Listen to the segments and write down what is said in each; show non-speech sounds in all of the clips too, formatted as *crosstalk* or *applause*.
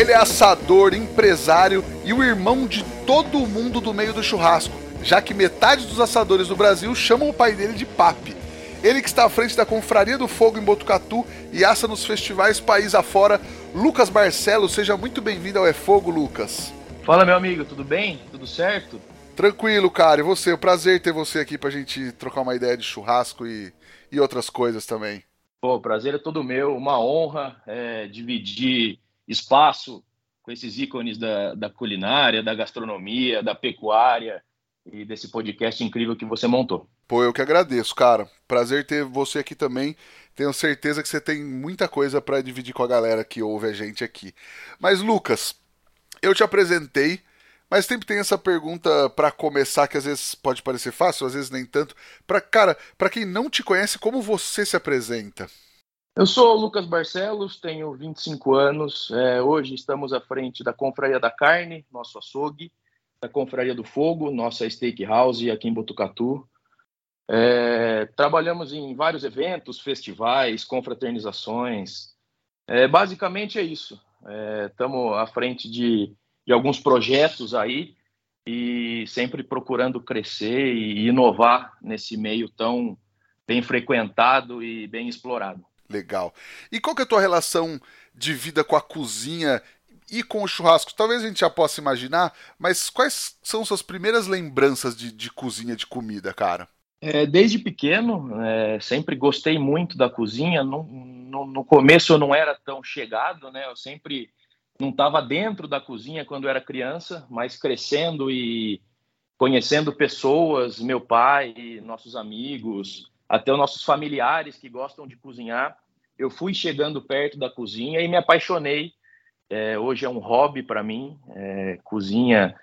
Ele é assador, empresário e o irmão de todo mundo do meio do churrasco, já que metade dos assadores do Brasil chamam o pai dele de papi. Ele que está à frente da Confraria do Fogo em Botucatu e assa nos festivais país afora, Lucas Barcelos. Seja muito bem-vindo ao É Fogo, Lucas. Fala, meu amigo, tudo bem? Tudo certo? Tranquilo, cara. E você? É um prazer ter você aqui pra gente trocar uma ideia de churrasco e, e outras coisas também. Pô, o prazer é todo meu. Uma honra é, dividir espaço com esses ícones da, da culinária, da gastronomia, da pecuária e desse podcast incrível que você montou. Pô, eu que agradeço, cara. Prazer ter você aqui também. Tenho certeza que você tem muita coisa para dividir com a galera que ouve a gente aqui. Mas Lucas, eu te apresentei, mas sempre tem essa pergunta para começar que às vezes pode parecer fácil, às vezes nem tanto. Para cara, para quem não te conhece, como você se apresenta? Eu sou o Lucas Barcelos, tenho 25 anos. É, hoje estamos à frente da Confraria da Carne, nosso açougue, da Confraria do Fogo, nossa steakhouse aqui em Botucatu. É, trabalhamos em vários eventos, festivais, confraternizações. É, basicamente é isso. Estamos à frente de, de alguns projetos aí e sempre procurando crescer e inovar nesse meio tão bem frequentado e bem explorado. Legal. E qual que é a tua relação de vida com a cozinha e com o churrasco? Talvez a gente já possa imaginar, mas quais são suas primeiras lembranças de, de cozinha, de comida, cara? É, desde pequeno, é, sempre gostei muito da cozinha. No, no, no, começo eu não era tão chegado, né? Eu sempre não estava dentro da cozinha quando era criança, mas crescendo e conhecendo pessoas, meu pai, nossos amigos, até os nossos familiares que gostam de cozinhar. Eu fui chegando perto da cozinha e me apaixonei. É, hoje é um hobby para mim, é, cozinha,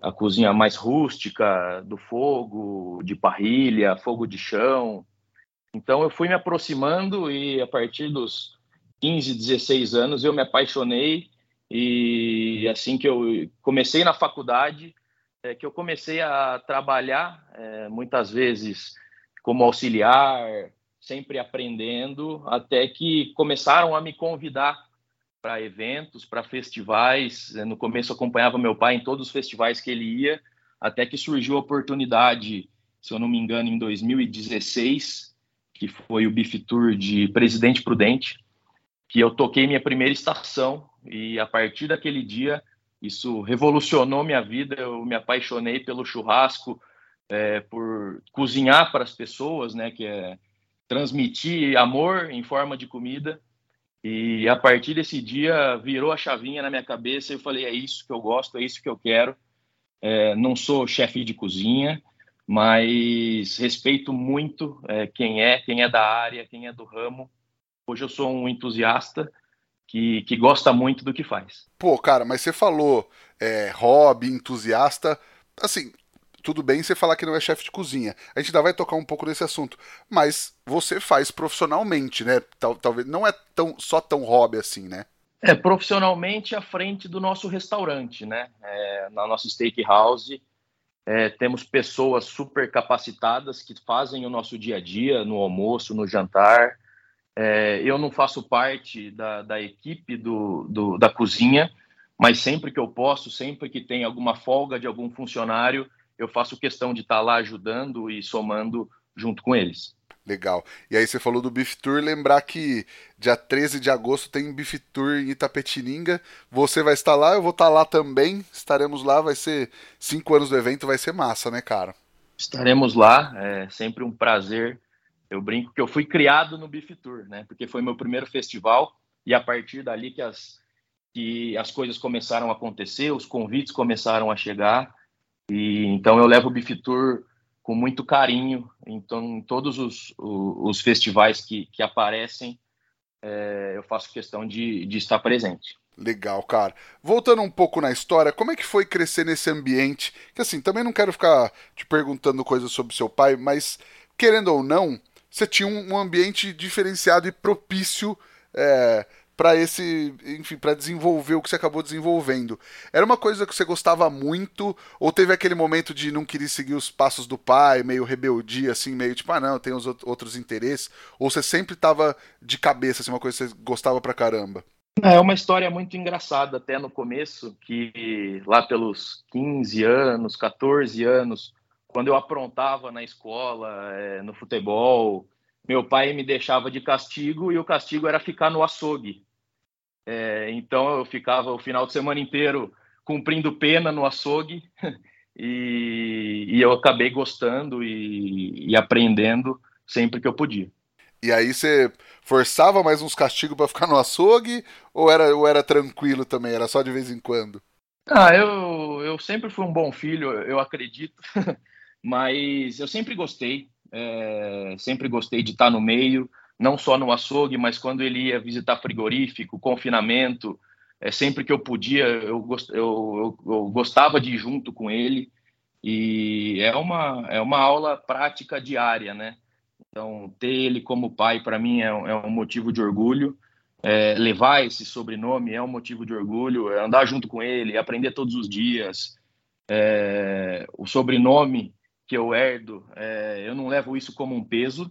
a cozinha mais rústica, do fogo, de parrilha, fogo de chão. Então eu fui me aproximando e a partir dos 15, 16 anos eu me apaixonei e assim que eu comecei na faculdade, é, que eu comecei a trabalhar é, muitas vezes como auxiliar, sempre aprendendo, até que começaram a me convidar para eventos, para festivais. No começo acompanhava meu pai em todos os festivais que ele ia, até que surgiu a oportunidade, se eu não me engano, em 2016, que foi o Beef Tour de Presidente Prudente, que eu toquei minha primeira estação e a partir daquele dia isso revolucionou minha vida. Eu me apaixonei pelo churrasco, é, por cozinhar para as pessoas, né, que é transmitir amor em forma de comida. E a partir desse dia virou a chavinha na minha cabeça eu falei: é isso que eu gosto, é isso que eu quero. É, não sou chefe de cozinha, mas respeito muito é, quem é, quem é da área, quem é do ramo. Hoje eu sou um entusiasta que, que gosta muito do que faz. Pô, cara, mas você falou é, hobby, entusiasta. Assim, tudo bem você falar que não é chefe de cozinha. A gente ainda vai tocar um pouco desse assunto. Mas você faz profissionalmente, né? Tal, talvez não é tão, só tão hobby assim, né? É, profissionalmente à frente do nosso restaurante, né? É, na nossa steakhouse. É, temos pessoas super capacitadas que fazem o nosso dia a dia, no almoço, no jantar. É, eu não faço parte da, da equipe do, do, da cozinha, mas sempre que eu posso, sempre que tem alguma folga de algum funcionário, eu faço questão de estar tá lá ajudando e somando junto com eles. Legal. E aí você falou do Beef Tour, lembrar que dia 13 de agosto tem Beef Tour em Itapetininga. Você vai estar lá, eu vou estar lá também. Estaremos lá, vai ser cinco anos do evento, vai ser massa, né, cara? Estaremos lá, é sempre um prazer. Eu brinco que eu fui criado no Beef Tour, né? Porque foi meu primeiro festival e a partir dali que as, que as coisas começaram a acontecer, os convites começaram a chegar e então eu levo o Beef Tour com muito carinho. Então, em todos os, os, os festivais que, que aparecem, é, eu faço questão de, de estar presente. Legal, cara. Voltando um pouco na história, como é que foi crescer nesse ambiente? Que assim, também não quero ficar te perguntando coisas sobre seu pai, mas querendo ou não, você tinha um, ambiente diferenciado e propício é, para esse, enfim, para desenvolver o que você acabou desenvolvendo. Era uma coisa que você gostava muito ou teve aquele momento de não querer seguir os passos do pai, meio rebeldia assim, meio tipo, ah, não, tem os outros interesses, ou você sempre tava de cabeça, assim, uma coisa que você gostava pra caramba? É uma história muito engraçada até no começo, que lá pelos 15 anos, 14 anos, quando eu aprontava na escola, é, no futebol, meu pai me deixava de castigo e o castigo era ficar no açougue. É, então eu ficava o final de semana inteiro cumprindo pena no açougue *laughs* e, e eu acabei gostando e, e aprendendo sempre que eu podia. E aí você forçava mais uns castigos para ficar no açougue ou era, ou era tranquilo também? Era só de vez em quando? Ah, eu, eu sempre fui um bom filho, eu acredito, *laughs* mas eu sempre gostei, é, sempre gostei de estar no meio, não só no açougue, mas quando ele ia visitar frigorífico, confinamento, é, sempre que eu podia, eu, eu, eu, eu gostava de ir junto com ele, e é uma, é uma aula prática diária, né? Então, ter ele como pai, para mim, é é um, motivo de orgulho. É, levar esse sobrenome é um motivo de orgulho. É andar junto com ele, aprender todos os dias. É, o sobrenome que eu herdo, é, eu não levo isso como um peso,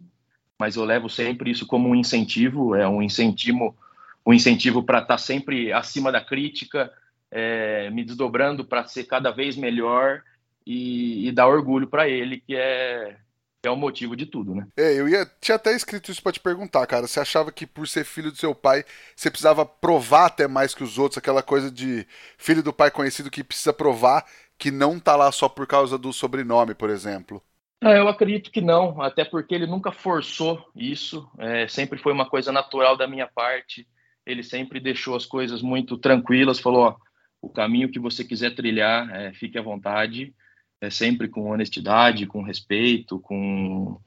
mas eu levo sempre isso como um incentivo. É um incentivo, um incentivo para estar tá sempre acima da crítica, é, me desdobrando para ser cada vez melhor e, e dar orgulho para ele, que é é o motivo de tudo, né? É, eu ia tinha até escrito isso para te perguntar, cara. Você achava que por ser filho do seu pai, você precisava provar até mais que os outros, aquela coisa de filho do pai conhecido que precisa provar que não tá lá só por causa do sobrenome, por exemplo? É, eu acredito que não, até porque ele nunca forçou isso, é, sempre foi uma coisa natural da minha parte. Ele sempre deixou as coisas muito tranquilas, falou: ó, o caminho que você quiser trilhar, é, fique à vontade é sempre com honestidade, com respeito, com,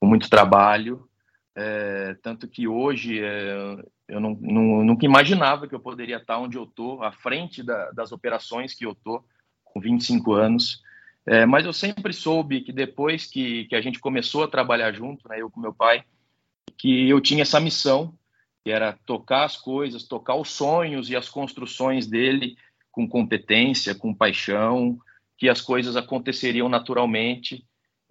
com muito trabalho. É, tanto que hoje é, eu não, não, nunca imaginava que eu poderia estar onde eu estou, à frente da, das operações que eu estou, com 25 anos. É, mas eu sempre soube que depois que, que a gente começou a trabalhar junto, né, eu com meu pai, que eu tinha essa missão, que era tocar as coisas, tocar os sonhos e as construções dele com competência, com paixão, que as coisas aconteceriam naturalmente.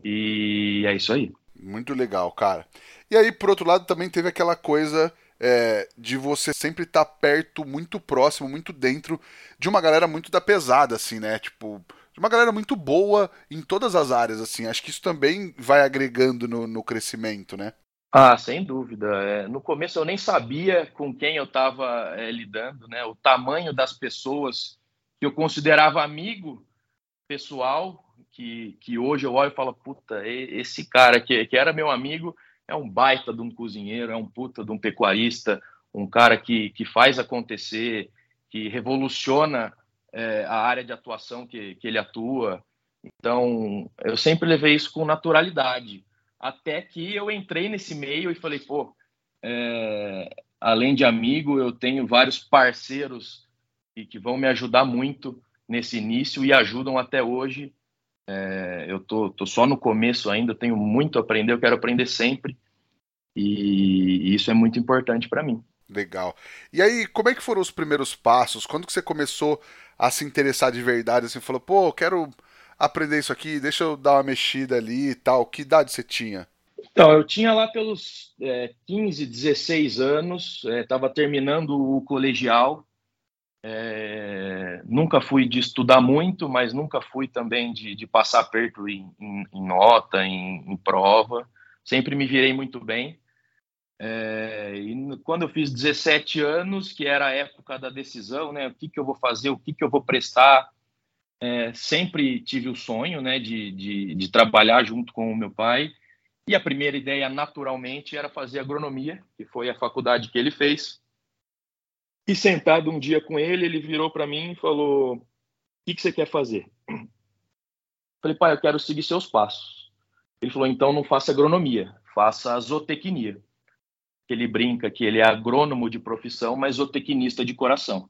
E é isso aí. Muito legal, cara. E aí, por outro lado, também teve aquela coisa é, de você sempre estar tá perto, muito próximo, muito dentro de uma galera muito da pesada, assim, né? Tipo, de uma galera muito boa em todas as áreas, assim. Acho que isso também vai agregando no, no crescimento, né? Ah, sem dúvida. É, no começo eu nem sabia com quem eu estava é, lidando, né? O tamanho das pessoas que eu considerava amigo pessoal que, que hoje eu olho e falo, puta, esse cara que, que era meu amigo é um baita de um cozinheiro, é um puta de um pecuarista, um cara que, que faz acontecer, que revoluciona é, a área de atuação que, que ele atua. Então, eu sempre levei isso com naturalidade, até que eu entrei nesse meio e falei, pô, é, além de amigo, eu tenho vários parceiros que, que vão me ajudar muito nesse início e ajudam até hoje. É, eu tô, tô só no começo ainda, tenho muito a aprender, eu quero aprender sempre e isso é muito importante para mim. Legal. E aí, como é que foram os primeiros passos? Quando que você começou a se interessar de verdade? Assim, falou, pô, quero aprender isso aqui, deixa eu dar uma mexida ali e tal. Que idade você tinha? Então, eu tinha lá pelos é, 15, 16 anos, estava é, terminando o colegial, é, nunca fui de estudar muito, mas nunca fui também de, de passar perto em, em, em nota, em, em, prova. Sempre me virei muito bem. É, e quando eu fiz 17 anos, que era a época da decisão, né, o que, que eu vou fazer, o que, que eu vou prestar, é, sempre tive o sonho né, de, de, de trabalhar junto com o meu pai. E a primeira ideia, naturalmente, era fazer agronomia, que foi a faculdade que ele fez. E sentado um dia com ele, ele virou para mim e falou: O que, que você quer fazer? Falei, pai, eu quero seguir seus passos. Ele falou: então não faça agronomia, faça zootecnia. Que ele brinca que ele é agrônomo de profissão, mas zootecnista de coração.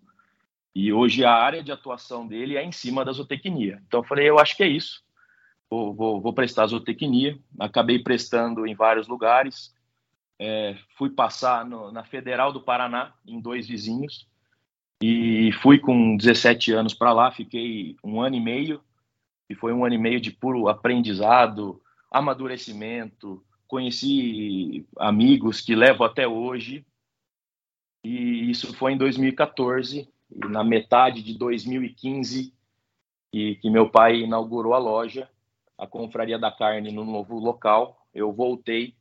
E hoje a área de atuação dele é em cima da zootecnia. Então eu falei, eu acho que é isso. Vou, vou, vou prestar zootecnia. Acabei prestando em vários lugares. É, fui passar no, na Federal do Paraná, em dois vizinhos. E fui com 17 anos para lá, fiquei um ano e meio. E foi um ano e meio de puro aprendizado, amadurecimento, conheci amigos que levo até hoje. E isso foi em 2014, e na metade de 2015, que, que meu pai inaugurou a loja, a Confraria da Carne no novo local. Eu voltei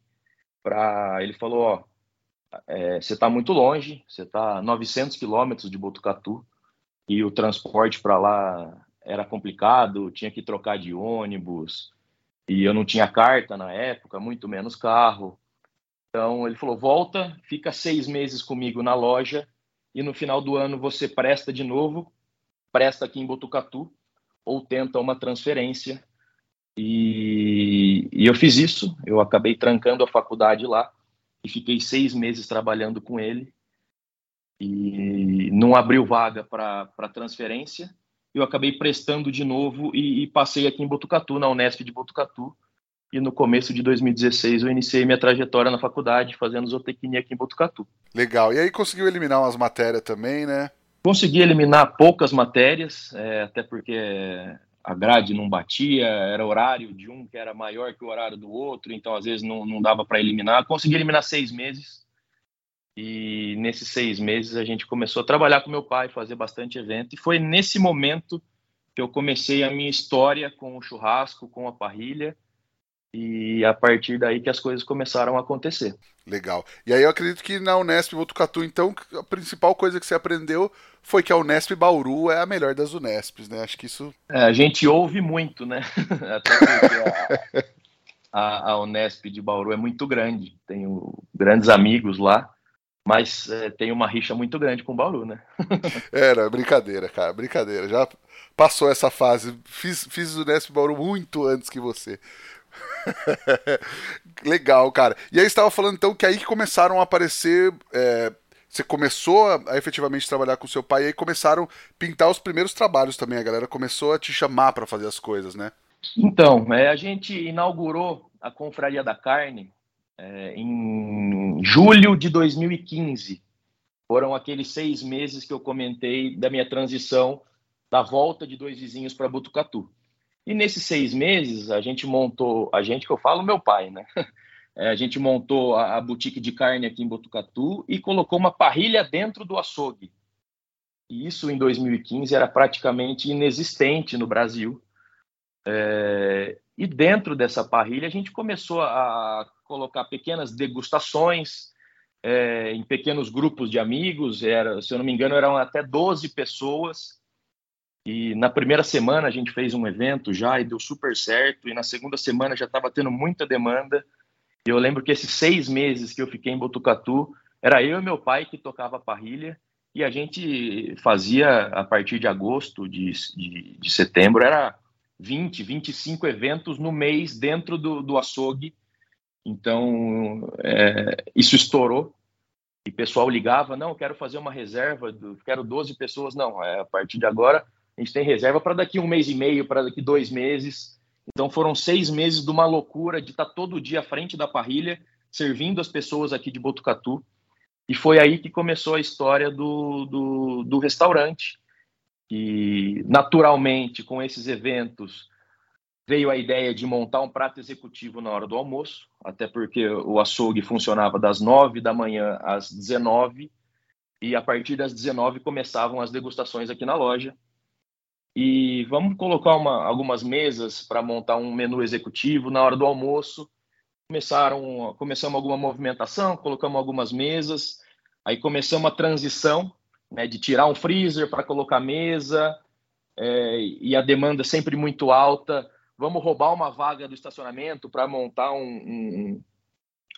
para. Ele falou: Ó, é, você está muito longe, você está 900 quilômetros de Botucatu, e o transporte para lá era complicado, tinha que trocar de ônibus, e eu não tinha carta na época, muito menos carro. Então ele falou: volta, fica seis meses comigo na loja e no final do ano você presta de novo, presta aqui em Botucatu ou tenta uma transferência. E, e eu fiz isso. Eu acabei trancando a faculdade lá e fiquei seis meses trabalhando com ele. E não abriu vaga para transferência eu acabei prestando de novo e, e, passei aqui em Botucatu, na Unesp de Botucatu. E no começo de 2016 eu iniciei minha trajetória na faculdade, fazendo zootecnia aqui em Botucatu. Legal. E aí conseguiu eliminar umas matérias também, né? Consegui eliminar poucas matérias, é, até porque a grade não batia, era horário de um que era maior que o horário do outro, então às vezes não, não dava para eliminar. Consegui eliminar seis meses, e nesses seis meses a gente começou a trabalhar com meu pai, fazer bastante evento. E foi nesse momento que eu comecei a minha história com o churrasco, com a parrilha. E a partir daí que as coisas começaram a acontecer. Legal. E aí eu acredito que na Unesp Botucatu, então, a principal coisa que você aprendeu foi que a Unesp Bauru é a melhor das Unesps, né? Acho que isso. É, a gente ouve muito, né? *laughs* Até porque a, *laughs* a, a Unesp de Bauru é muito grande. Tenho grandes amigos lá mas é, tem uma rixa muito grande com o Bauru, né? *laughs* Era, brincadeira, cara, brincadeira. Já passou essa fase. Fiz, fiz o Nesp Bauru muito antes que você. *laughs* Legal, cara. E aí estava falando então que aí que começaram a aparecer. É, você começou a, a, efetivamente trabalhar com seu pai e aí começaram a pintar os primeiros trabalhos também. A galera começou a te chamar para fazer as coisas, né? Então, é, a gente inaugurou a Confraria da Carne é, em julho de 2015. Foram aqueles seis meses que eu comentei da minha transição da volta de dois vizinhos para Botucatu. E nesses seis meses a gente montou, a gente que eu falo, meu pai, né? *laughs* É, a gente montou a, a boutique de carne aqui em Botucatu e colocou uma parrilha dentro do açougue. E isso em 2015 era praticamente inexistente no Brasil. É, e dentro dessa parrilha a gente começou a colocar pequenas degustações é, em pequenos grupos de amigos. Era, se eu não me engano, eram até 12 pessoas. E na primeira semana a gente fez um evento já e deu super certo. E na segunda semana já estava tendo muita demanda. E eu lembro que esses seis meses que eu fiquei em Botucatu, era eu e meu pai que tocava a parrilha. E a gente fazia, a partir de agosto, de, de, de setembro, era 20, 25 eventos no mês dentro do, do açougue então, é, isso estourou. E pessoal ligava, não, quero fazer uma reserva, quero 12 pessoas. Não, é, a partir de agora, a gente tem reserva para daqui um mês e meio, para daqui dois meses. Então, foram seis meses de uma loucura de estar tá todo dia à frente da parrilha, servindo as pessoas aqui de Botucatu. E foi aí que começou a história do, do, do restaurante. E, naturalmente, com esses eventos, veio a ideia de montar um prato executivo na hora do almoço, até porque o açougue funcionava das 9 da manhã às 19 e a partir das 19 começavam as degustações aqui na loja. E vamos colocar uma, algumas mesas para montar um menu executivo na hora do almoço. Começaram, começamos alguma movimentação, colocamos algumas mesas, aí começamos a transição né, de tirar um freezer para colocar mesa, é, e a demanda sempre muito alta vamos roubar uma vaga do estacionamento para montar um, um,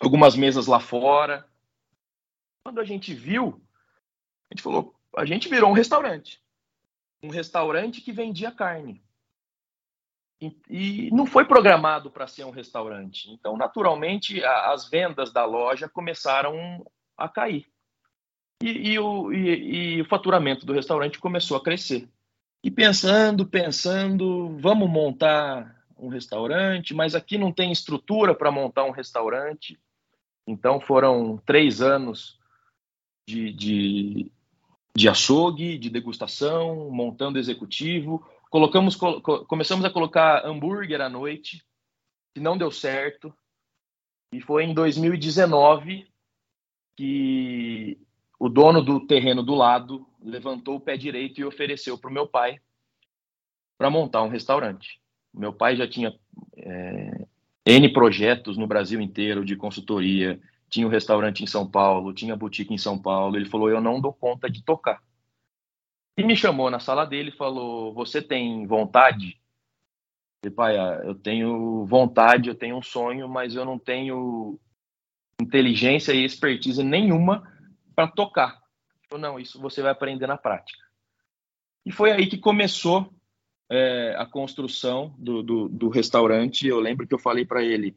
algumas mesas lá fora. Quando a gente viu, a gente falou, a gente virou um restaurante. Um restaurante que vendia carne. e, e não foi programado para ser um restaurante. Então, naturalmente, a, as vendas da loja começaram a cair. E, e, o, e, o faturamento do restaurante começou a crescer. E pensando, pensando, vamos montar um restaurante, mas aqui não tem estrutura para montar um restaurante. Então foram três anos de, de, de açougue, de degustação, montando executivo, Colocamos, começamos a colocar hambúrguer à noite, que não deu certo. E foi em 2019 que o dono do terreno do lado levantou o pé direito e ofereceu para o meu pai para montar um restaurante. Meu pai já tinha é, N projetos no Brasil inteiro de consultoria, tinha um restaurante em São Paulo, tinha boutique em São Paulo. Ele falou: Eu não dou conta de tocar. E me chamou na sala dele e falou: Você tem vontade? Eu falei, pai, ah, eu tenho vontade, eu tenho um sonho, mas eu não tenho inteligência e expertise nenhuma para tocar. Eu, não, isso você vai aprender na prática. E foi aí que começou é, a construção do, do, do, restaurante. Eu lembro que eu falei para ele: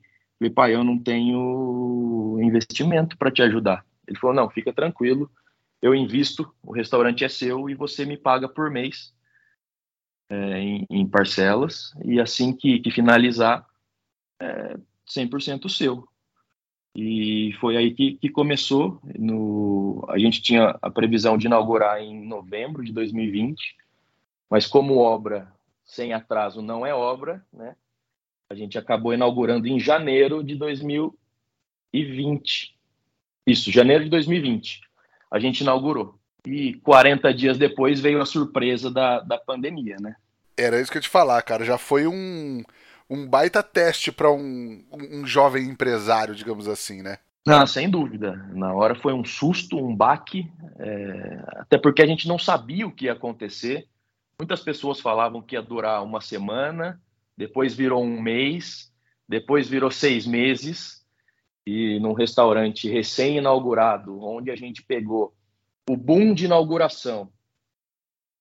pai, eu não tenho investimento para te ajudar. Ele falou: não, fica tranquilo, eu invisto, o restaurante é seu e você me paga por mês é, em, em, parcelas, e assim que, que finalizar, é 100% seu. E foi aí que, que começou. No, a gente tinha a previsão de inaugurar em novembro de 2020, mas como obra sem atraso não é obra, né? A gente acabou inaugurando em janeiro de 2020. Isso, janeiro de 2020 a gente inaugurou. E 40 dias depois veio a surpresa da, da pandemia, né? Era isso que eu ia te falar, cara. Já foi um, um baita teste para um, um jovem empresário, digamos assim, né? Ah, sem dúvida. Na hora foi um susto, um baque, é... até porque a gente não sabia o que ia acontecer. Muitas pessoas falavam que ia durar uma semana, depois virou um mês, depois virou seis meses, e num restaurante recém-inaugurado, onde a gente pegou o boom de inauguração,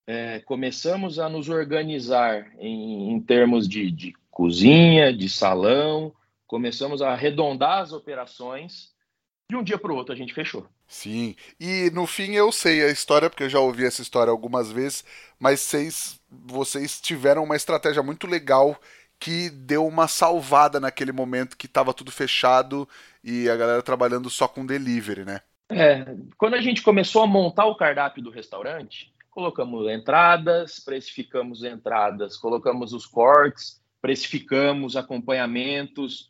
é, começamos a nos organizar em, em termos de, de, cozinha, de salão, começamos a arredondar as operações. De um dia para o outro a gente fechou. Sim, e no fim eu sei a história, porque eu já ouvi essa história algumas vezes, mas vocês, vocês tiveram uma estratégia muito legal que deu uma salvada naquele momento que estava tudo fechado e a galera trabalhando só com delivery, né? É, quando a gente começou a montar o cardápio do restaurante, colocamos entradas, precificamos entradas, colocamos os cortes, precificamos acompanhamentos,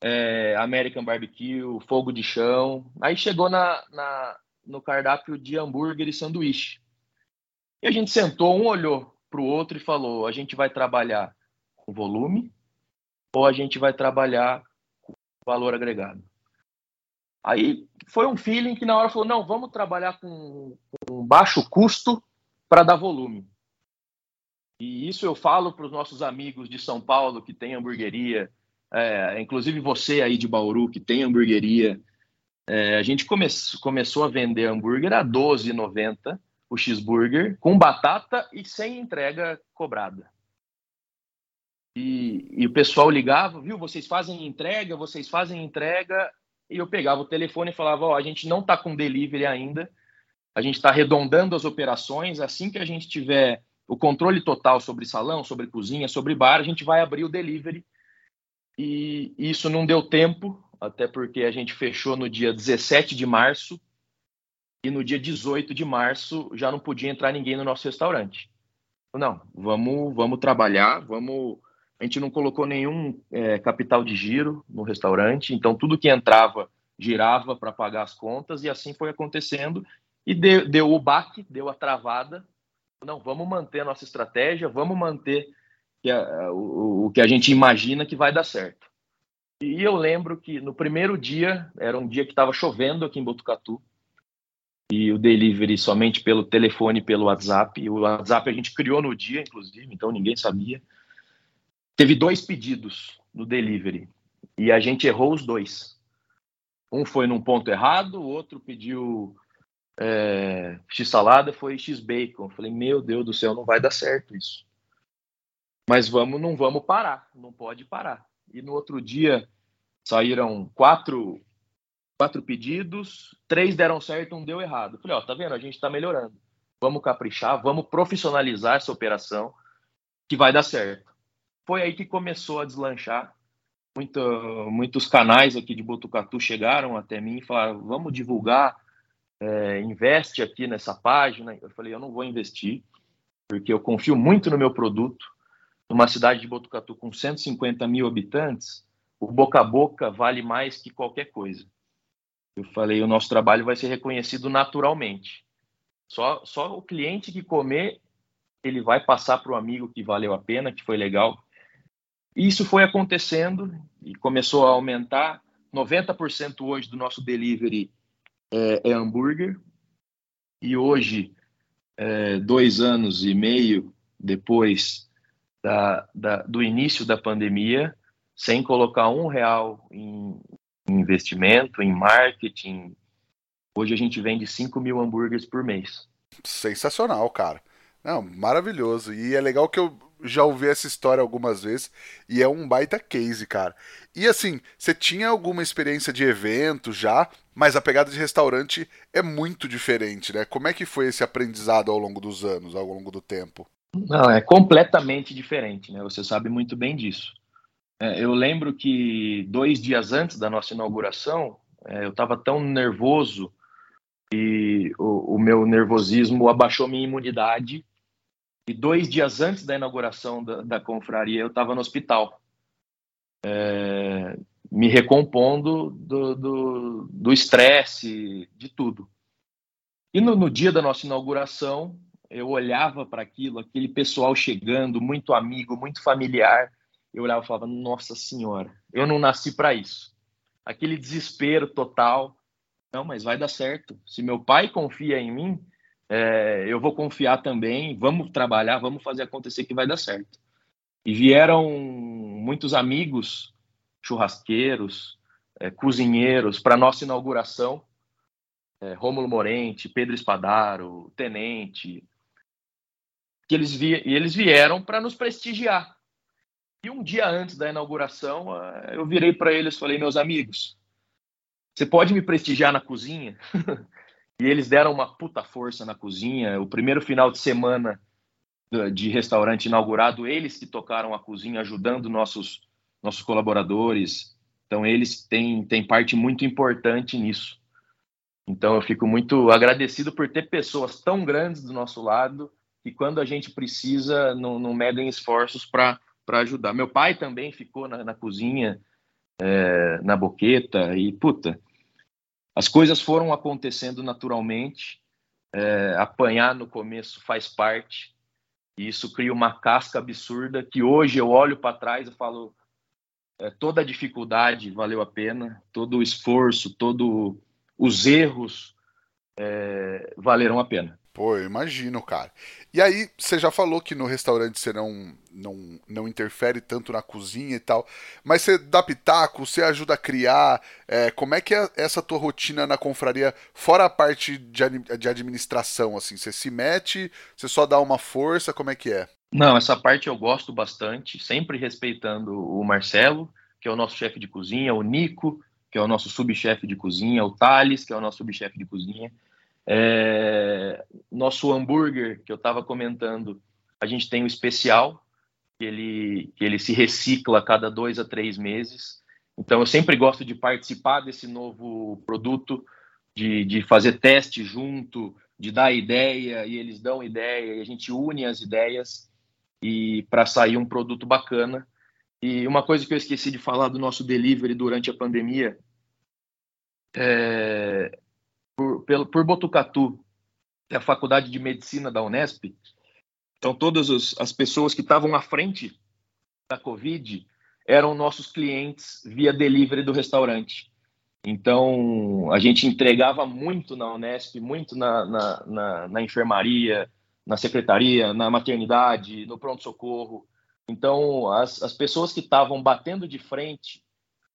é, American Barbecue, fogo de chão. Aí chegou na, na, no cardápio de hambúrguer e sanduíche. E a gente sentou, um olhou para o outro e falou: a gente vai trabalhar com volume ou a gente vai trabalhar com valor agregado. Aí foi um feeling que na hora falou, não, vamos trabalhar com, com baixo custo para dar volume. E isso eu falo para os nossos amigos de São Paulo que tem hamburgueria, é, inclusive você aí de Bauru que tem hamburgueria. É, a gente come começou a vender hambúrguer a 12,90 o cheeseburger com batata e sem entrega cobrada. E, e, o pessoal ligava, viu? Vocês fazem entrega, vocês fazem entrega. E eu pegava o telefone e falava: Ó, a gente não está com delivery ainda, a gente está arredondando as operações. Assim que a gente tiver o controle total sobre salão, sobre cozinha, sobre bar, a gente vai abrir o delivery. E isso não deu tempo, até porque a gente fechou no dia 17 de março e no dia 18 de março já não podia entrar ninguém no nosso restaurante. Não, vamos, vamos trabalhar, vamos a gente não colocou nenhum é, capital de giro no restaurante, então tudo que entrava girava para pagar as contas e assim foi acontecendo e deu, deu o baque, deu a travada. Não, vamos manter a nossa estratégia, vamos manter que a, o, o que a gente imagina que vai dar certo. E eu lembro que no primeiro dia, era um dia que estava chovendo aqui em Botucatu, e o delivery somente pelo telefone, pelo WhatsApp. O WhatsApp a gente criou no dia, inclusive, então ninguém sabia teve dois pedidos no delivery e a gente errou os dois. Um foi num ponto errado, o outro pediu é, x salada, foi x bacon. Falei, meu Deus do céu, não vai dar certo isso. Mas vamos, não vamos parar, não pode parar. E no outro dia saíram quatro, quatro pedidos, três deram certo, um deu errado. Falei, ó, tá vendo? A gente está melhorando. Vamos caprichar, vamos profissionalizar essa operação, que vai dar certo. Foi aí que começou a deslanchar. Muito, muitos canais aqui de Botucatu chegaram até mim e falaram: vamos divulgar, é, investe aqui nessa página. Eu falei: eu não vou investir, porque eu confio muito no meu produto. Numa cidade de Botucatu com 150 mil habitantes, o boca a boca vale mais que qualquer coisa. Eu falei: o nosso trabalho vai ser reconhecido naturalmente. Só, só o cliente que comer, ele vai passar para o amigo que valeu a pena, que foi legal. Isso foi acontecendo e começou a aumentar. 90% hoje do nosso delivery é, é hambúrguer. E hoje, é, dois anos e meio depois da, da, do início da pandemia, sem colocar um real em, investimento, em marketing, hoje a gente vende 5 mil hambúrgueres por mês. Sensacional, cara. Não, maravilhoso. E é legal que eu já ouvi essa história algumas vezes e é um baita case, cara. E assim, você tinha alguma experiência de evento já, mas a pegada de restaurante é muito diferente, né? Como é que foi esse aprendizado ao longo dos anos, ao longo do tempo? Não, é completamente diferente, né? Você sabe muito bem disso. É, eu lembro que dois dias antes da nossa inauguração, é, eu estava tão nervoso e o, o meu nervosismo abaixou minha imunidade e dois dias antes da inauguração da, da confraria, eu estava no hospital, é, me recompondo do estresse, de tudo. E no, no, dia da nossa inauguração, eu olhava para aquilo, aquele pessoal chegando, muito amigo, muito familiar. Eu olhava e falava: Nossa Senhora, eu não nasci para isso. Aquele desespero total. Não, mas vai dar certo. Se meu pai confia em mim, é, eu vou confiar também, vamos trabalhar, vamos fazer acontecer que vai dar certo. E vieram muitos amigos, churrasqueiros, é, cozinheiros, para nossa inauguração. É, Rômulo Morente, Pedro Espadaro, Tenente, que eles, vi e eles vieram para nos prestigiar. E um dia antes da inauguração, é, eu virei para eles e falei, meus amigos, você pode me prestigiar na cozinha? *laughs* E eles deram uma puta força na cozinha. O primeiro final de semana de restaurante inaugurado, eles que tocaram a cozinha, ajudando nossos, nossos colaboradores. Então, eles têm, têm parte muito importante nisso. Então, eu fico muito agradecido por ter pessoas tão grandes do nosso lado que, quando a gente precisa, não, não medem esforços para ajudar. Meu pai também ficou na, na cozinha, é, na boqueta, e puta, as coisas foram acontecendo naturalmente. É, apanhar no começo faz parte. E isso cria uma casca absurda que hoje eu olho para trás e falo toda a dificuldade valeu a pena, todo o esforço, todos os erros é, valeram a pena. Pô, eu imagino, cara. E aí, você já falou que no restaurante você não, não, não interfere tanto na cozinha e tal, mas você dá pitaco, você ajuda a criar. É, como é que é essa tua rotina na confraria, fora a parte de, de administração, assim? Você se mete, você só dá uma força, como é que é? Não, essa parte eu gosto bastante, sempre respeitando o Marcelo, que é o nosso chefe de cozinha, o Nico, que é o nosso subchefe de cozinha, o Thales, que é o nosso subchefe de cozinha. É, nosso hambúrguer, que eu estava comentando, a gente tem o especial, que ele, que ele se recicla a cada dois a três meses. Então, eu sempre gosto de participar desse novo produto, de, de fazer teste junto, de dar ideia, e eles dão ideia, e a gente une as ideias e para sair um produto bacana. E uma coisa que eu esqueci de falar do nosso delivery durante a pandemia é, por, pelo, por Botucatu, é a Faculdade de Medicina da Unesp. Então, todas as pessoas que estavam à frente da Covid eram nossos clientes via delivery do restaurante. Então, a gente entregava muito na Unesp, muito na, na, na, na enfermaria, na secretaria, na maternidade, no pronto-socorro. Então, as, as pessoas que estavam batendo de frente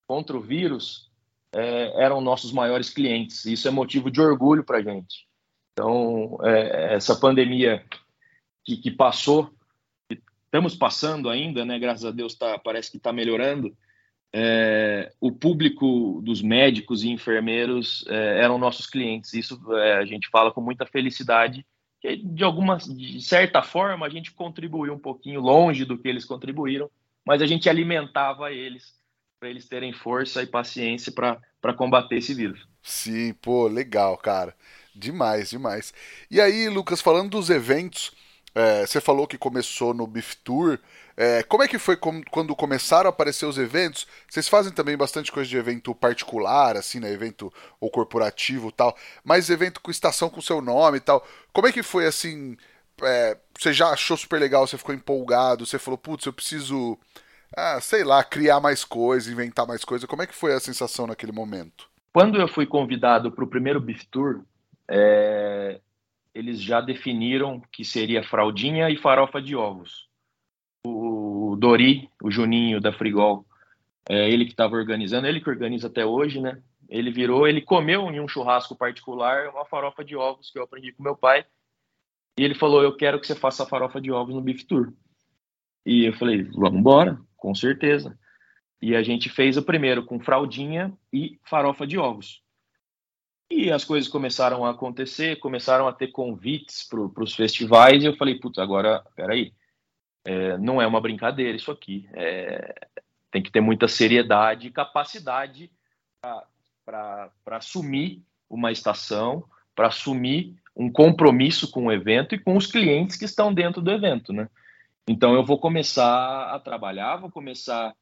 contra o vírus é, eram nossos maiores clientes. Isso é motivo de orgulho para a gente. Então, é, essa pandemia que, que passou, estamos passando ainda, né? Graças a Deus tá, parece que está melhorando. É, o público dos médicos e enfermeiros é, eram nossos clientes. Isso é, a gente fala com muita felicidade. Que de alguma, de certa forma, a gente contribuiu um pouquinho longe do que eles contribuíram, mas a gente alimentava eles para eles terem força e paciência para combater esse vírus. Sim, pô, legal, cara. Demais, demais. E aí, Lucas, falando dos eventos, é, você falou que começou no Beef Tour. É, como é que foi com, quando começaram a aparecer os eventos? Vocês fazem também bastante coisa de evento particular, assim, né? Evento ou corporativo tal, mas evento com estação com seu nome e tal. Como é que foi assim? É, você já achou super legal, você ficou empolgado, você falou, putz, eu preciso ah, sei lá, criar mais coisas, inventar mais coisas. Como é que foi a sensação naquele momento? Quando eu fui convidado para o primeiro Beef Tour, é, eles já definiram que seria fraldinha e farofa de ovos. O Dori, o Juninho da Frigol, é ele que estava organizando, ele que organiza até hoje, né? Ele virou, ele comeu em um churrasco particular uma farofa de ovos que eu aprendi com meu pai. E ele falou: Eu quero que você faça a farofa de ovos no Beef Tour. E eu falei: Vamos embora com certeza. E a gente fez o primeiro com fraldinha e farofa de ovos. E as coisas começaram a acontecer, começaram a ter convites para os festivais, e eu falei, putz, agora, peraí, é, não é uma brincadeira isso aqui. É, tem que ter muita seriedade e capacidade para assumir uma estação, para assumir um compromisso com o evento e com os clientes que estão dentro do evento, né? Então, eu vou começar a trabalhar, vou começar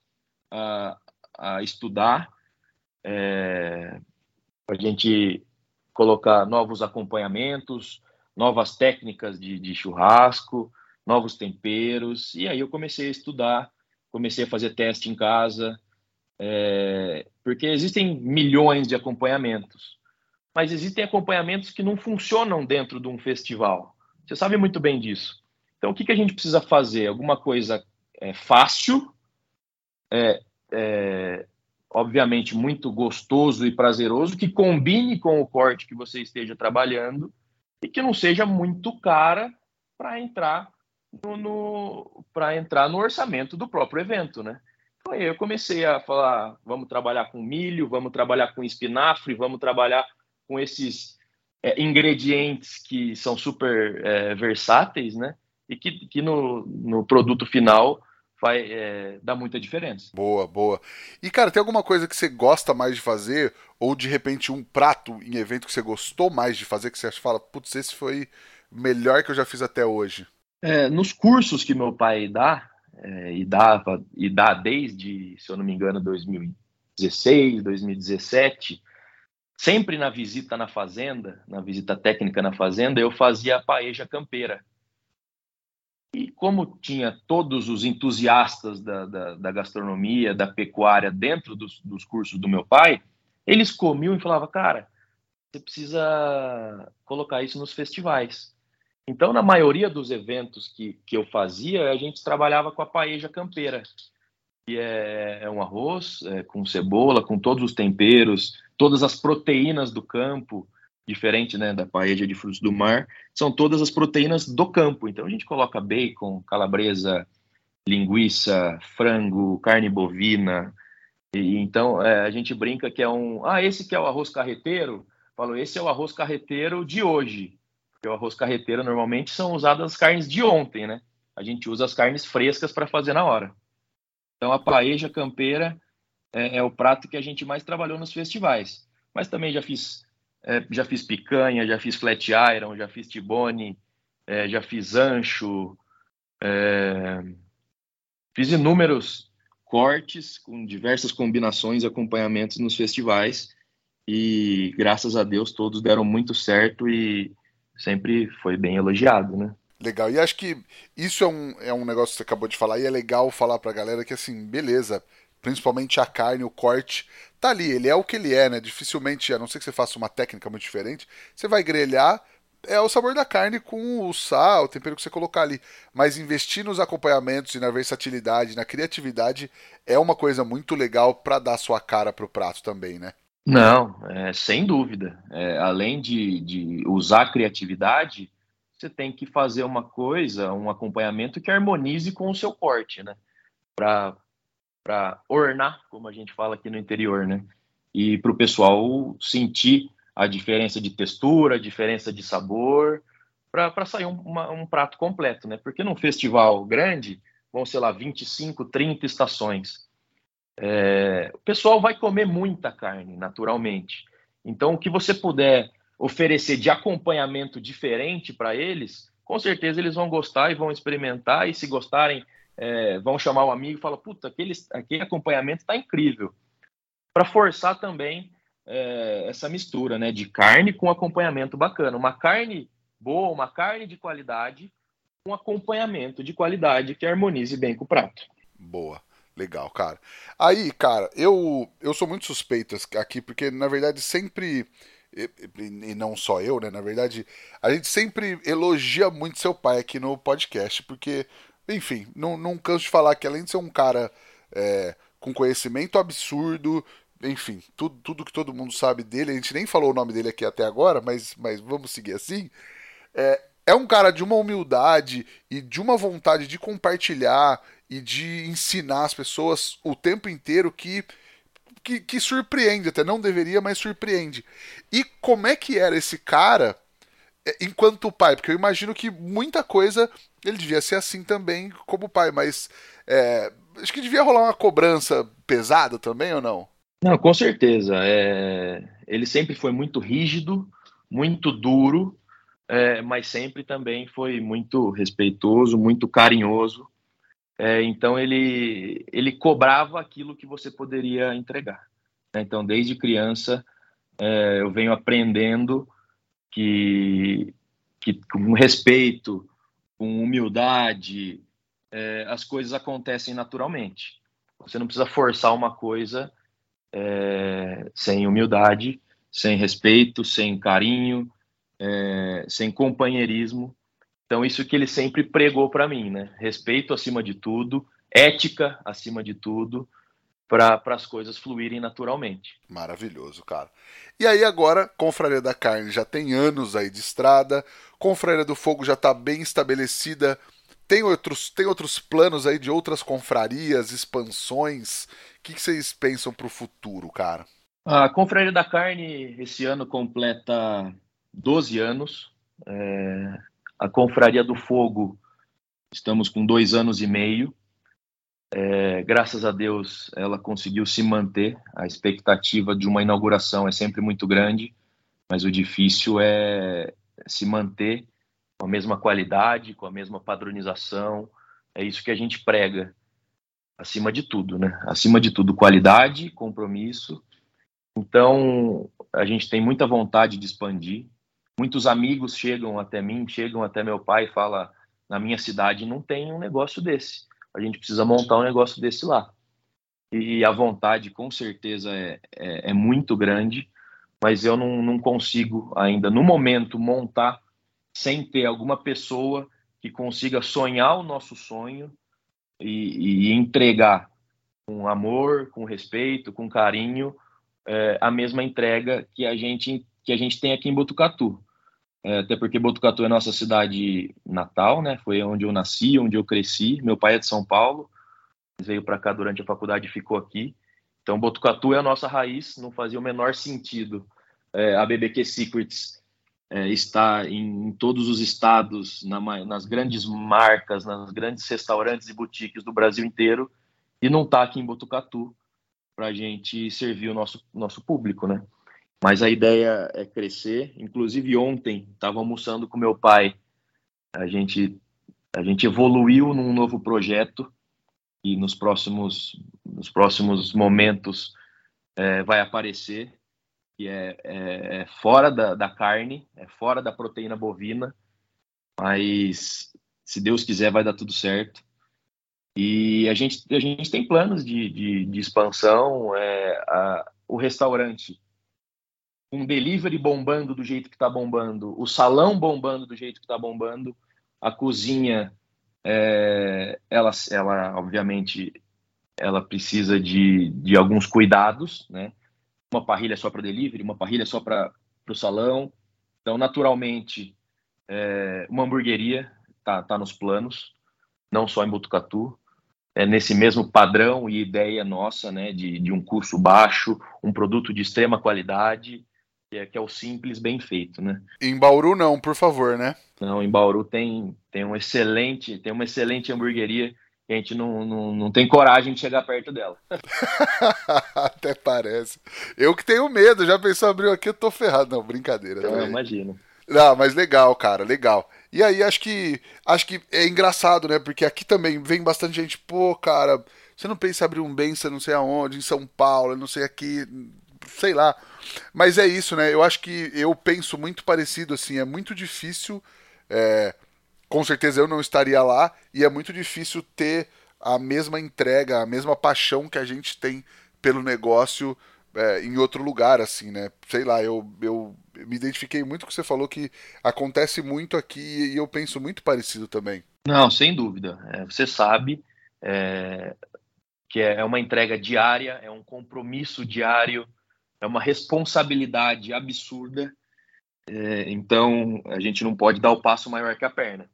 a, a estudar, é, a gente colocar novos acompanhamentos, novas técnicas de, de churrasco, novos temperos. E aí eu comecei a estudar, comecei a fazer teste em casa, é, porque existem milhões de acompanhamentos, mas existem acompanhamentos que não funcionam dentro de um festival. Você sabe muito bem disso. Então, o que, que a gente precisa fazer? Alguma coisa é, fácil, é, é, obviamente muito gostoso e prazeroso, que combine com o corte que você esteja trabalhando e que não seja muito cara para entrar no, no para entrar no orçamento do próprio evento, né? Então eu comecei a falar, vamos trabalhar com milho, vamos trabalhar com espinafre, vamos trabalhar com esses é, ingredientes que são super é, versáteis, né? e que, que no, no produto final vai é, dar muita diferença. Boa, boa. E cara, tem alguma coisa que você gosta mais de fazer? Ou de repente um prato em evento que você gostou mais de fazer, que você fala, putz, esse foi melhor que eu já fiz até hoje? É, nos cursos que meu pai dá, é, e dava e dá desde, se eu não me engano, 2016, 2017, sempre na visita na fazenda, na visita técnica na fazenda, eu fazia a paeja campeira e como tinha todos os entusiastas da, da, da gastronomia, da pecuária dentro dos, dos, cursos do meu pai, eles comiam e falavam, cara, você precisa colocar isso nos festivais. Então, na maioria dos eventos que, que eu fazia, a gente trabalhava com a paeja campeira, que é, é um arroz é, com cebola, com todos os temperos, todas as proteínas do campo, diferente né, da paella de frutos do mar, são todas as proteínas do campo. Então a gente coloca bacon, calabresa, linguiça, frango, carne bovina. E, então é, a gente brinca que é um. Ah, esse que é o arroz carreteiro? Falou, esse é o arroz carreteiro de hoje. Porque o arroz carreteiro normalmente são usadas as carnes de ontem, né? A gente usa as carnes frescas para fazer na hora. Então a paeja campeira é, é o prato que a gente mais trabalhou nos festivais. Mas também já fiz é, já fiz picanha, já fiz flat iron, já fiz tibone, é, já fiz ancho, é, fiz inúmeros cortes com diversas combinações e acompanhamentos nos festivais e graças a Deus todos deram muito certo e sempre foi bem elogiado, né? Legal. E acho que isso é um, é um negócio que você acabou de falar e é legal falar pra galera que assim, beleza, principalmente a carne, o corte, tá ali, ele é o que ele é, né? Dificilmente, a não ser que você faça uma técnica muito diferente, você vai grelhar, é o sabor da carne com o sal, o tempero que você colocar ali. Mas investir nos acompanhamentos e na versatilidade, na criatividade, é uma coisa muito legal para dar sua cara pro prato também, né? Não, é, sem dúvida. É, além de, de usar a criatividade, você tem que fazer uma coisa, um acompanhamento que harmonize com o seu corte, né? Para ornar, como a gente fala aqui no interior, né? E para o pessoal sentir a diferença de textura, a diferença de sabor, para sair um, uma, um prato completo, né? Porque num festival grande, vão, sei lá, 25, 30 estações. É, o pessoal vai comer muita carne, naturalmente. Então, o que você puder oferecer de acompanhamento diferente para eles, com certeza eles vão gostar e vão experimentar. E se gostarem, é, vão chamar o amigo e falar: Puta, aquele, aquele acompanhamento está incrível. Para forçar também é, essa mistura né, de carne com acompanhamento bacana. Uma carne boa, uma carne de qualidade, com acompanhamento de qualidade que harmonize bem com o prato. Boa. Legal, cara. Aí, cara, eu eu sou muito suspeito aqui, porque na verdade sempre e, e, não só eu, né? Na verdade, a gente sempre elogia muito seu pai aqui no podcast, porque, enfim, não, não canso de falar que além de ser um cara é, com conhecimento absurdo, enfim, tudo, tudo que todo mundo sabe dele, a gente nem falou o nome dele aqui até agora, mas, mas vamos seguir assim. É, é um cara de uma humildade e de uma vontade de compartilhar e de ensinar as pessoas o tempo inteiro que que, que surpreende, até não deveria, mas surpreende. E como é que era esse cara é, enquanto pai? Porque eu imagino que muita coisa ele devia ser assim também como pai, mas é, acho que devia rolar uma cobrança pesada também ou não? Não, com certeza. É... Ele sempre foi muito rígido, muito duro, é... mas sempre também foi muito respeitoso, muito carinhoso. É, então ele ele cobrava aquilo que você poderia entregar. Né? Então desde criança é, eu venho aprendendo que que com respeito, com humildade, é, as coisas acontecem naturalmente. Você não precisa forçar uma coisa é, sem humildade, sem respeito, sem carinho, é, sem companheirismo. Então, isso que ele sempre pregou para mim, né? Respeito acima de tudo, ética acima de tudo, para as coisas fluírem naturalmente. Maravilhoso, cara. E aí agora, Confraria da Carne já tem anos aí de estrada, Confraria do Fogo já está bem estabelecida. Tem outros, tem outros planos aí de outras confrarias, expansões? O que, que vocês pensam para o futuro, cara? A Confraria da Carne esse ano completa 12 anos. É, a Confraria do Fogo, estamos com dois anos e meio. É, graças a Deus, ela conseguiu se manter. A expectativa de uma inauguração é sempre muito grande, mas o difícil é se manter com a mesma qualidade, com a mesma padronização. É isso que a gente prega, acima de tudo, né? Acima de tudo, qualidade, compromisso. Então, a gente tem muita vontade de expandir. Muitos amigos chegam até mim, chegam até meu pai e falam: na minha cidade não tem um negócio desse. A gente precisa montar um negócio desse lá. E a vontade, com certeza, é, é, é muito grande, mas eu não, não consigo ainda, no momento, montar sem ter alguma pessoa que consiga sonhar o nosso sonho e, e entregar com amor, com respeito, com carinho, é, a mesma entrega que a gente que a gente tem aqui em Botucatu. É, até porque Botucatu é nossa cidade natal, né? Foi onde eu nasci, onde eu cresci. Meu pai é de São Paulo, veio para cá durante a faculdade e ficou aqui. Então, Botucatu é a nossa raiz, não fazia o menor sentido é, a BBQ Secrets é, estar em, em, todos os estados, na, nas grandes marcas, nas grandes restaurantes e boutiques do Brasil inteiro e não estar tá aqui em Botucatu para a gente servir o nosso, nosso público, né? Mas a ideia é crescer. Inclusive ontem estava almoçando com meu pai. A gente a gente evoluiu num novo projeto e nos próximos nos próximos momentos é, vai aparecer que é, é, é fora da, da, carne, é fora da proteína bovina, mas se Deus quiser vai dar tudo certo. E a gente, a gente tem planos de, de, de expansão. É, a, o restaurante um delivery bombando do jeito que está bombando, o salão bombando do jeito que está bombando, a cozinha, é, ela, ela obviamente, ela precisa de, de alguns cuidados, né? Uma parrilha só para delivery, uma parrilha só para o salão. Então, naturalmente, é, uma hamburgueria tá, tá nos planos, não só em Botucatu, é nesse mesmo padrão e ideia nossa, né, de, de um custo baixo, um produto de extrema qualidade, que é, que é o simples bem feito, né? Em Bauru não, por favor, né? Não, em Bauru tem, tem um excelente, tem uma excelente hamburgueria que a gente não, não, não tem coragem de chegar perto dela. *laughs* Até parece. Eu que tenho medo, já pensou abrir aqui, eu tô ferrado. Não, brincadeira. Então, eu imagino. Não, mas legal, cara, legal. E aí acho que acho que é engraçado, né? Porque aqui também vem bastante gente, pô, cara, você não pensa em abrir um bem, você não sei aonde, em São Paulo, não sei aqui, sei lá. Mas é isso, né? Eu acho que eu penso muito parecido, assim, é muito difícil. É, com certeza eu não estaria lá, e é muito difícil ter a mesma entrega, a mesma paixão que a gente tem pelo negócio é, em outro lugar, assim, né? Sei lá, eu, eu me identifiquei muito com o que você falou que acontece muito aqui e eu penso muito parecido também. Não, sem dúvida. É, você sabe é, que é, é uma entrega diária, é um compromisso diário, é uma responsabilidade absurda. É, então a gente não pode dar o passo maior que a perna.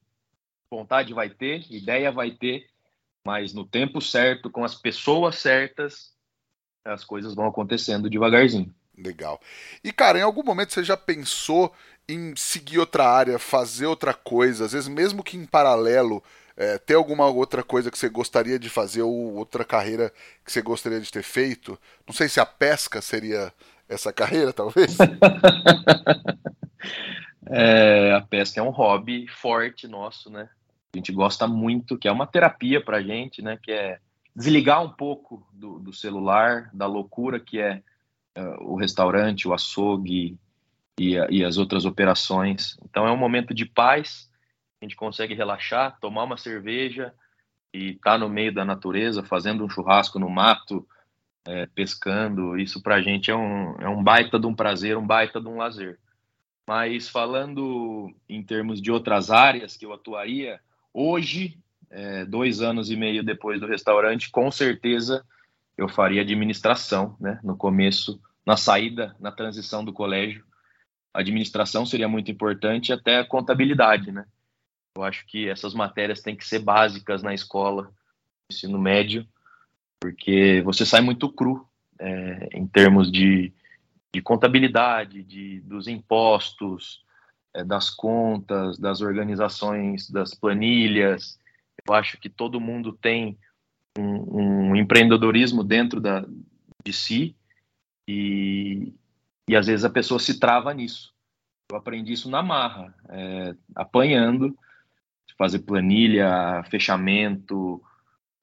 Vontade vai ter, ideia vai ter, mas no tempo certo, com as pessoas certas, as coisas vão acontecendo devagarzinho. Legal. E, cara, em algum momento você já pensou em seguir outra área, fazer outra coisa, às vezes mesmo que em paralelo, é, ter alguma outra coisa que você gostaria de fazer ou outra carreira que você gostaria de ter feito? Não sei se a pesca seria essa carreira, talvez. *laughs* é, a pesca é um hobby forte nosso, né? A gente gosta muito, que é uma terapia pra gente, né? Que é desligar um pouco do, do celular, da loucura que é uh, o restaurante, o açougue e, e, as outras operações. Então é um momento de paz, a gente consegue relaxar, tomar uma cerveja e estar tá no meio da natureza, fazendo um churrasco no mato, é, pescando. Isso para a gente é um, é um baita de um prazer, um baita de um lazer. Mas falando em termos de outras áreas que eu atuaria, hoje é, dois anos e meio depois do restaurante, com certeza eu faria administração, né? No começo, na saída, na transição do colégio, administração seria muito importante, até a contabilidade, né? Eu acho que essas matérias têm que ser básicas na escola, ensino médio, porque você sai muito cru é, em termos de, de contabilidade, de, dos impostos, é, das contas, das organizações, das planilhas, eu acho que todo mundo tem um, um empreendedorismo dentro da, de si e, e às vezes a pessoa se trava nisso. Eu aprendi isso na marra, é, apanhando, fazer planilha, fechamento,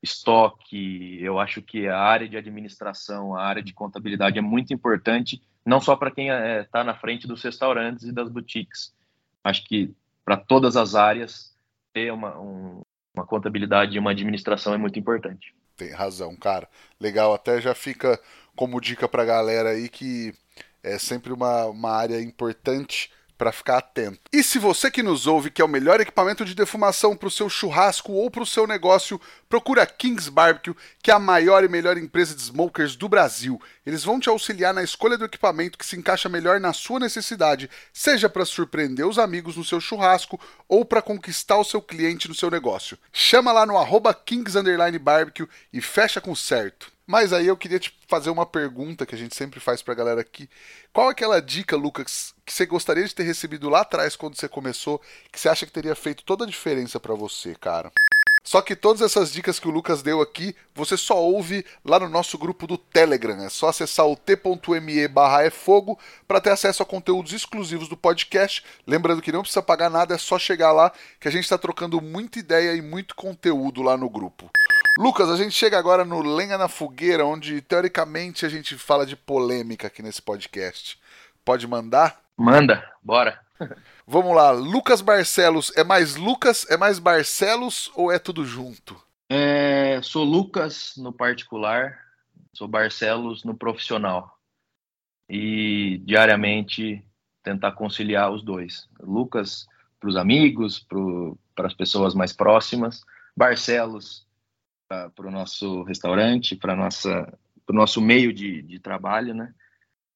estoque. Eu acho que a área de administração, a área de contabilidade é muito importante, não só para quem está é, tá na frente dos restaurantes e das boutiques. Acho que para todas as áreas ter uma, um, uma contabilidade e uma administração é muito importante. Tem razão, cara. Legal, até já fica como dica pra galera aí que é sempre uma, uma área importante para ficar atento. E se você que nos ouve quer o melhor equipamento de defumação para o seu churrasco ou para o seu negócio, procura Kings Barbecue, que é a maior e melhor empresa de smokers do Brasil. Eles vão te auxiliar na escolha do equipamento que se encaixa melhor na sua necessidade, seja para surpreender os amigos no seu churrasco ou para conquistar o seu cliente no seu negócio. Chama lá no arroba Kings Barbecue e fecha com certo. Mas aí eu queria te fazer uma pergunta que a gente sempre faz pra galera aqui. Qual é aquela dica, Lucas, que você gostaria de ter recebido lá atrás quando você começou, que você acha que teria feito toda a diferença para você, cara? Só que todas essas dicas que o Lucas deu aqui, você só ouve lá no nosso grupo do Telegram. É só acessar o t.me barra fogo para ter acesso a conteúdos exclusivos do podcast. Lembrando que não precisa pagar nada, é só chegar lá que a gente está trocando muita ideia e muito conteúdo lá no grupo. Lucas, a gente chega agora no Lenha na Fogueira, onde teoricamente a gente fala de polêmica aqui nesse podcast. Pode mandar? Manda, bora. *laughs* Vamos lá, Lucas Barcelos, é mais Lucas, é mais Barcelos ou é tudo junto? É, sou Lucas no particular, sou Barcelos no profissional. E diariamente tentar conciliar os dois. Lucas para os amigos, para as pessoas mais próximas, Barcelos para o nosso restaurante, para o nosso meio de, de trabalho, né?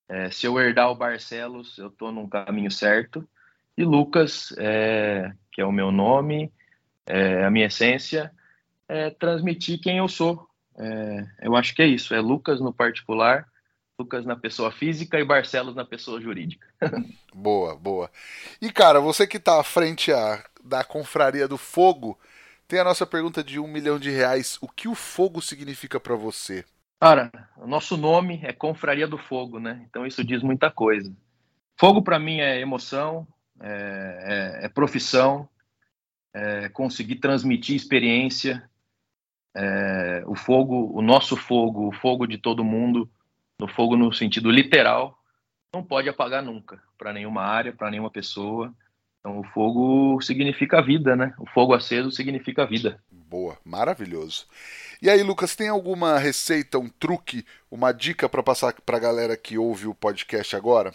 É, se eu herdar o Barcelos, eu estou num caminho certo. E Lucas, é, que é o meu nome, é a minha essência, é transmitir quem eu sou. É, eu acho que é isso, é Lucas no particular, Lucas na pessoa física e Barcelos na pessoa jurídica. *laughs* boa, boa. E cara, você que está à frente a, da Confraria do Fogo, tem a nossa pergunta de um milhão de reais. O que o fogo significa para você? Cara, o nosso nome é Confraria do Fogo, né? Então isso diz muita coisa. Fogo para mim é emoção, é, é, é profissão, é conseguir transmitir experiência. É, o fogo, o nosso fogo, o fogo de todo mundo, no fogo no sentido literal, não pode apagar nunca, para nenhuma área, para nenhuma pessoa. Então, o fogo significa vida, né? O fogo aceso significa vida. Boa, maravilhoso. E aí, Lucas, tem alguma receita, um truque, uma dica para passar para a galera que ouve o podcast agora?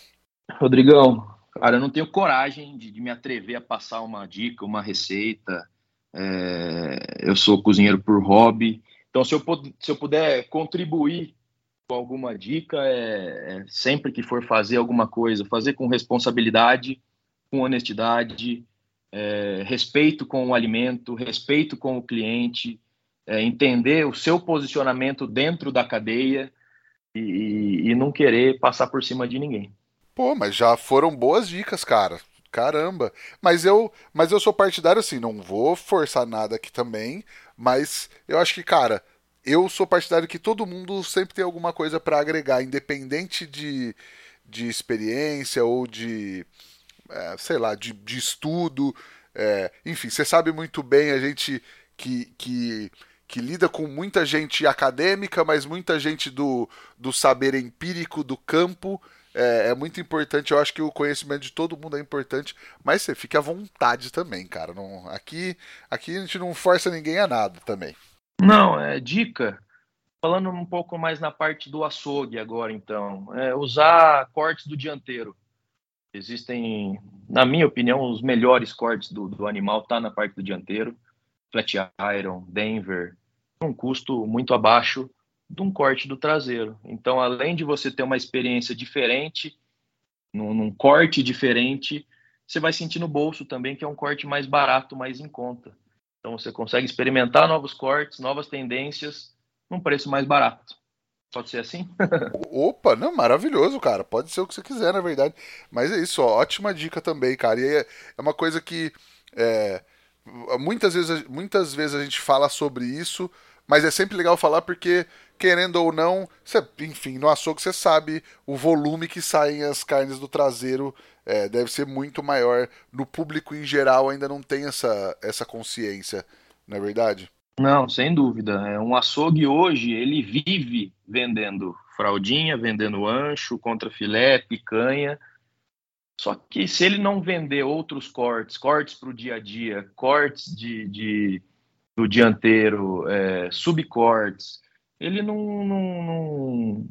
Rodrigão, cara, eu não tenho coragem de, de me atrever a passar uma dica, uma receita. É, eu sou cozinheiro por hobby. Então, se eu, se eu puder contribuir com alguma dica, é, é, sempre que for fazer alguma coisa, fazer com responsabilidade, com honestidade, é, respeito com o alimento, respeito com o cliente, é, entender o seu posicionamento dentro da cadeia e, e não querer passar por cima de ninguém. Pô, mas já foram boas dicas, cara. Caramba. Mas eu, mas eu sou partidário assim, não vou forçar nada aqui também, mas eu acho que, cara, eu sou partidário que todo mundo sempre tem alguma coisa para agregar, independente de, de experiência ou de, é, sei lá, de, de estudo. É, enfim, você sabe muito bem, a gente que, que, que lida com muita gente acadêmica, mas muita gente do, do saber empírico, do campo. É, é, muito importante, eu acho que o conhecimento de todo mundo é importante, mas você fica à vontade também, cara. Não, aqui, aqui a gente não força ninguém a nada também. Não, é dica. Falando um pouco mais na parte do açougue agora, então, é usar cortes do dianteiro. Existem, na minha opinião, os melhores cortes do, do animal tá na parte do dianteiro. Flat Iron, Denver, um custo muito abaixo de um corte do traseiro. Então, além de você ter uma experiência diferente, num, num corte diferente, você vai sentir no bolso também que é um corte mais barato, mais em conta. Então você consegue experimentar novos cortes, novas tendências, num preço mais barato. Pode ser assim? Opa, não, maravilhoso, cara. Pode ser o que você quiser, na verdade. Mas é isso, ó, ótima dica também, cara. E é, é uma coisa que é, muitas, vezes, muitas vezes a gente fala sobre isso, mas é sempre legal falar porque, querendo ou não, você, enfim, no açougue você sabe o volume que saem as carnes do traseiro é, deve ser muito maior. No público em geral ainda não tem essa, essa consciência, não é verdade? Não, sem dúvida. É um açougue hoje, ele vive vendendo fraldinha, vendendo ancho, contra filé, picanha. Só que se ele não vender outros cortes, cortes para o dia a dia, cortes de, de do dianteiro, é, subcortes, ele não, não, não,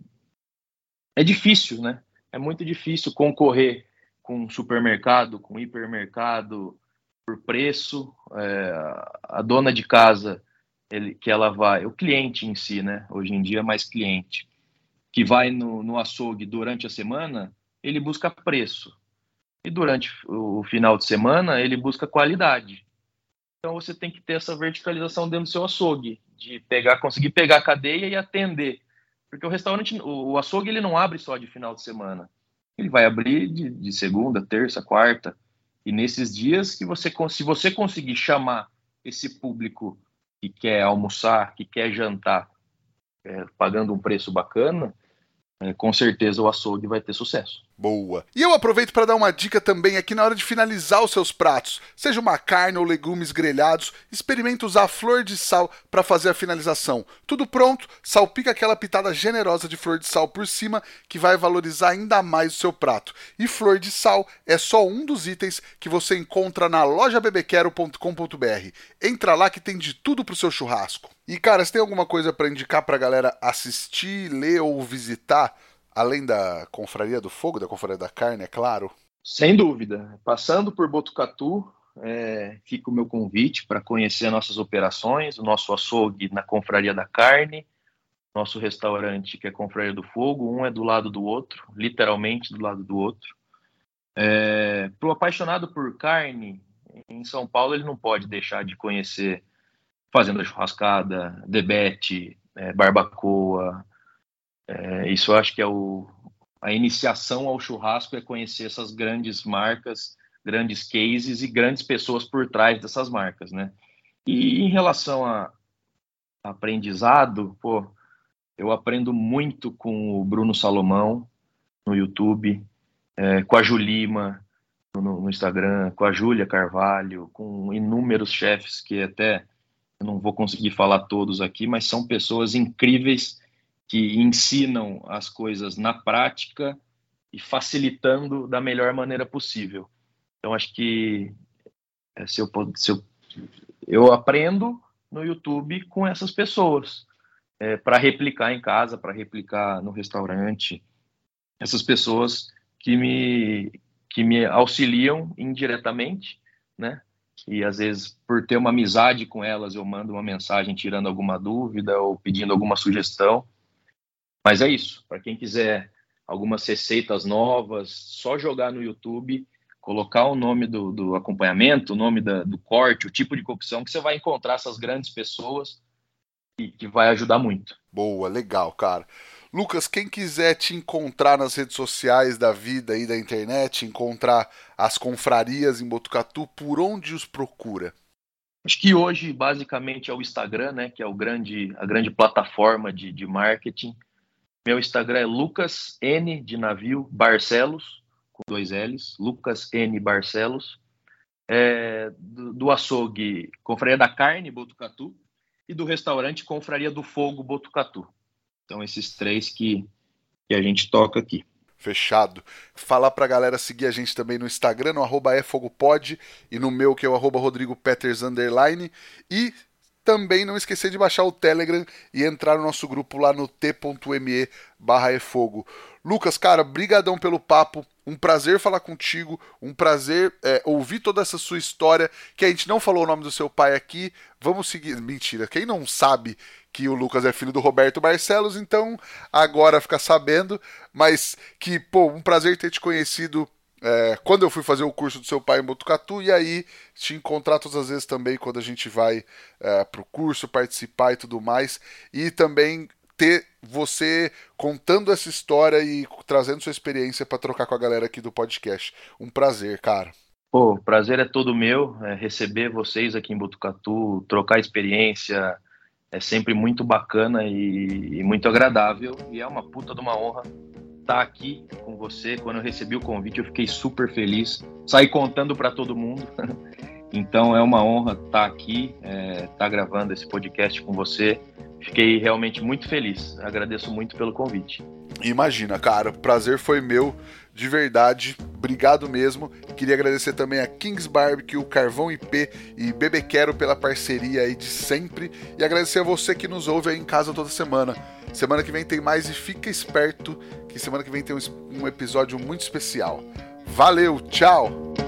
É difícil, né? É muito difícil concorrer com supermercado, com hipermercado, por preço. É, a dona de casa, ele, que ela vai, o cliente em si, né? Hoje em dia é mais cliente, que vai no, no açougue durante a semana, ele busca preço. E durante o final de semana, ele busca qualidade. Então você tem que ter essa verticalização dentro do seu açougue, de pegar, conseguir pegar a cadeia e atender. Porque o restaurante, o açougue, ele não abre só de final de semana ele vai abrir de, de segunda, terça, quarta. E nesses dias que você, se você conseguir chamar esse público que quer almoçar, que quer jantar, é, pagando um preço bacana, é, com certeza o açougue vai ter sucesso. Boa. E eu aproveito para dar uma dica também aqui na hora de finalizar os seus pratos. Seja uma carne ou legumes grelhados, experimente usar flor de sal para fazer a finalização. Tudo pronto, salpica aquela pitada generosa de flor de sal por cima que vai valorizar ainda mais o seu prato. E flor de sal é só um dos itens que você encontra na lojabebequero.com.br. Entra lá que tem de tudo pro seu churrasco. E cara, você tem alguma coisa para indicar pra galera assistir, ler ou visitar? Além da Confraria do Fogo, da Confraria da Carne, é claro? Sem dúvida. Passando por Botucatu, é, fica o meu convite para conhecer nossas operações, o nosso açougue na Confraria da Carne, nosso restaurante que é Confraria do Fogo, um é do lado do outro, literalmente do lado do outro. É, Para o apaixonado por carne, em São Paulo ele não pode deixar de conhecer Fazenda Churrascada, Debete, é, Barbacoa. É, isso eu acho que é o, a iniciação ao churrasco é conhecer essas grandes marcas, grandes cases e grandes pessoas por trás dessas marcas, né? E em relação a aprendizado, pô, eu aprendo muito com o Bruno Salomão no YouTube, é, com a Julima no, no Instagram, com a Júlia Carvalho, com inúmeros chefes que até eu não vou conseguir falar todos aqui, mas são pessoas incríveis que ensinam as coisas na prática e facilitando da melhor maneira possível. Então, acho que é, se eu, se eu, eu aprendo no YouTube com essas pessoas é, para replicar em casa, para replicar no restaurante. Essas pessoas que me, que me auxiliam indiretamente, né? E às vezes, por ter uma amizade com elas, eu mando uma mensagem tirando alguma dúvida ou pedindo alguma sugestão. Mas é isso. Para quem quiser algumas receitas novas, só jogar no YouTube, colocar o nome do, do acompanhamento, o nome da, do corte, o tipo de cocção, que você vai encontrar essas grandes pessoas e que vai ajudar muito. Boa, legal, cara. Lucas, quem quiser te encontrar nas redes sociais da vida e da internet, encontrar as confrarias em Botucatu, por onde os procura? Acho que hoje, basicamente, é o Instagram, né? Que é o grande, a grande plataforma de, de marketing. Meu Instagram é Lucas N de navio Barcelos, com dois L's, Lucas N Barcelos. É, do, do açougue Confraria da Carne, Botucatu, e do restaurante Confraria do Fogo Botucatu. Então, esses três que, que a gente toca aqui. Fechado. Falar pra galera seguir a gente também no Instagram, no arroba efogopod, e no meu, que é o arroba Rodrigo Peters, underline. E também não esquecer de baixar o Telegram e entrar no nosso grupo lá no t.me barra efogo. Lucas, cara, brigadão pelo papo. Um prazer falar contigo, um prazer é, ouvir toda essa sua história, que a gente não falou o nome do seu pai aqui. Vamos seguir. Mentira, quem não sabe que o Lucas é filho do Roberto Barcelos, então agora fica sabendo. Mas que, pô, um prazer ter te conhecido é, quando eu fui fazer o curso do seu pai em Botucatu, e aí te encontrar todas as vezes também quando a gente vai é, pro curso, participar e tudo mais. E também ter você contando essa história e trazendo sua experiência para trocar com a galera aqui do podcast. Um prazer, cara. Pô, prazer é todo meu, é receber vocês aqui em Botucatu, trocar experiência, é sempre muito bacana e, e, muito agradável, e é uma puta de uma honra estar tá aqui com você. Quando eu recebi o convite, eu fiquei super feliz, saí contando para todo mundo. *laughs* então é uma honra estar tá aqui, estar é, tá gravando esse podcast com você fiquei realmente muito feliz. Agradeço muito pelo convite. Imagina, cara, o prazer foi meu, de verdade. Obrigado mesmo. Queria agradecer também a Kings Barbecue, Carvão IP e Bebequero pela parceria aí de sempre. E agradecer a você que nos ouve aí em casa toda semana. Semana que vem tem mais e fica esperto que semana que vem tem um episódio muito especial. Valeu, tchau!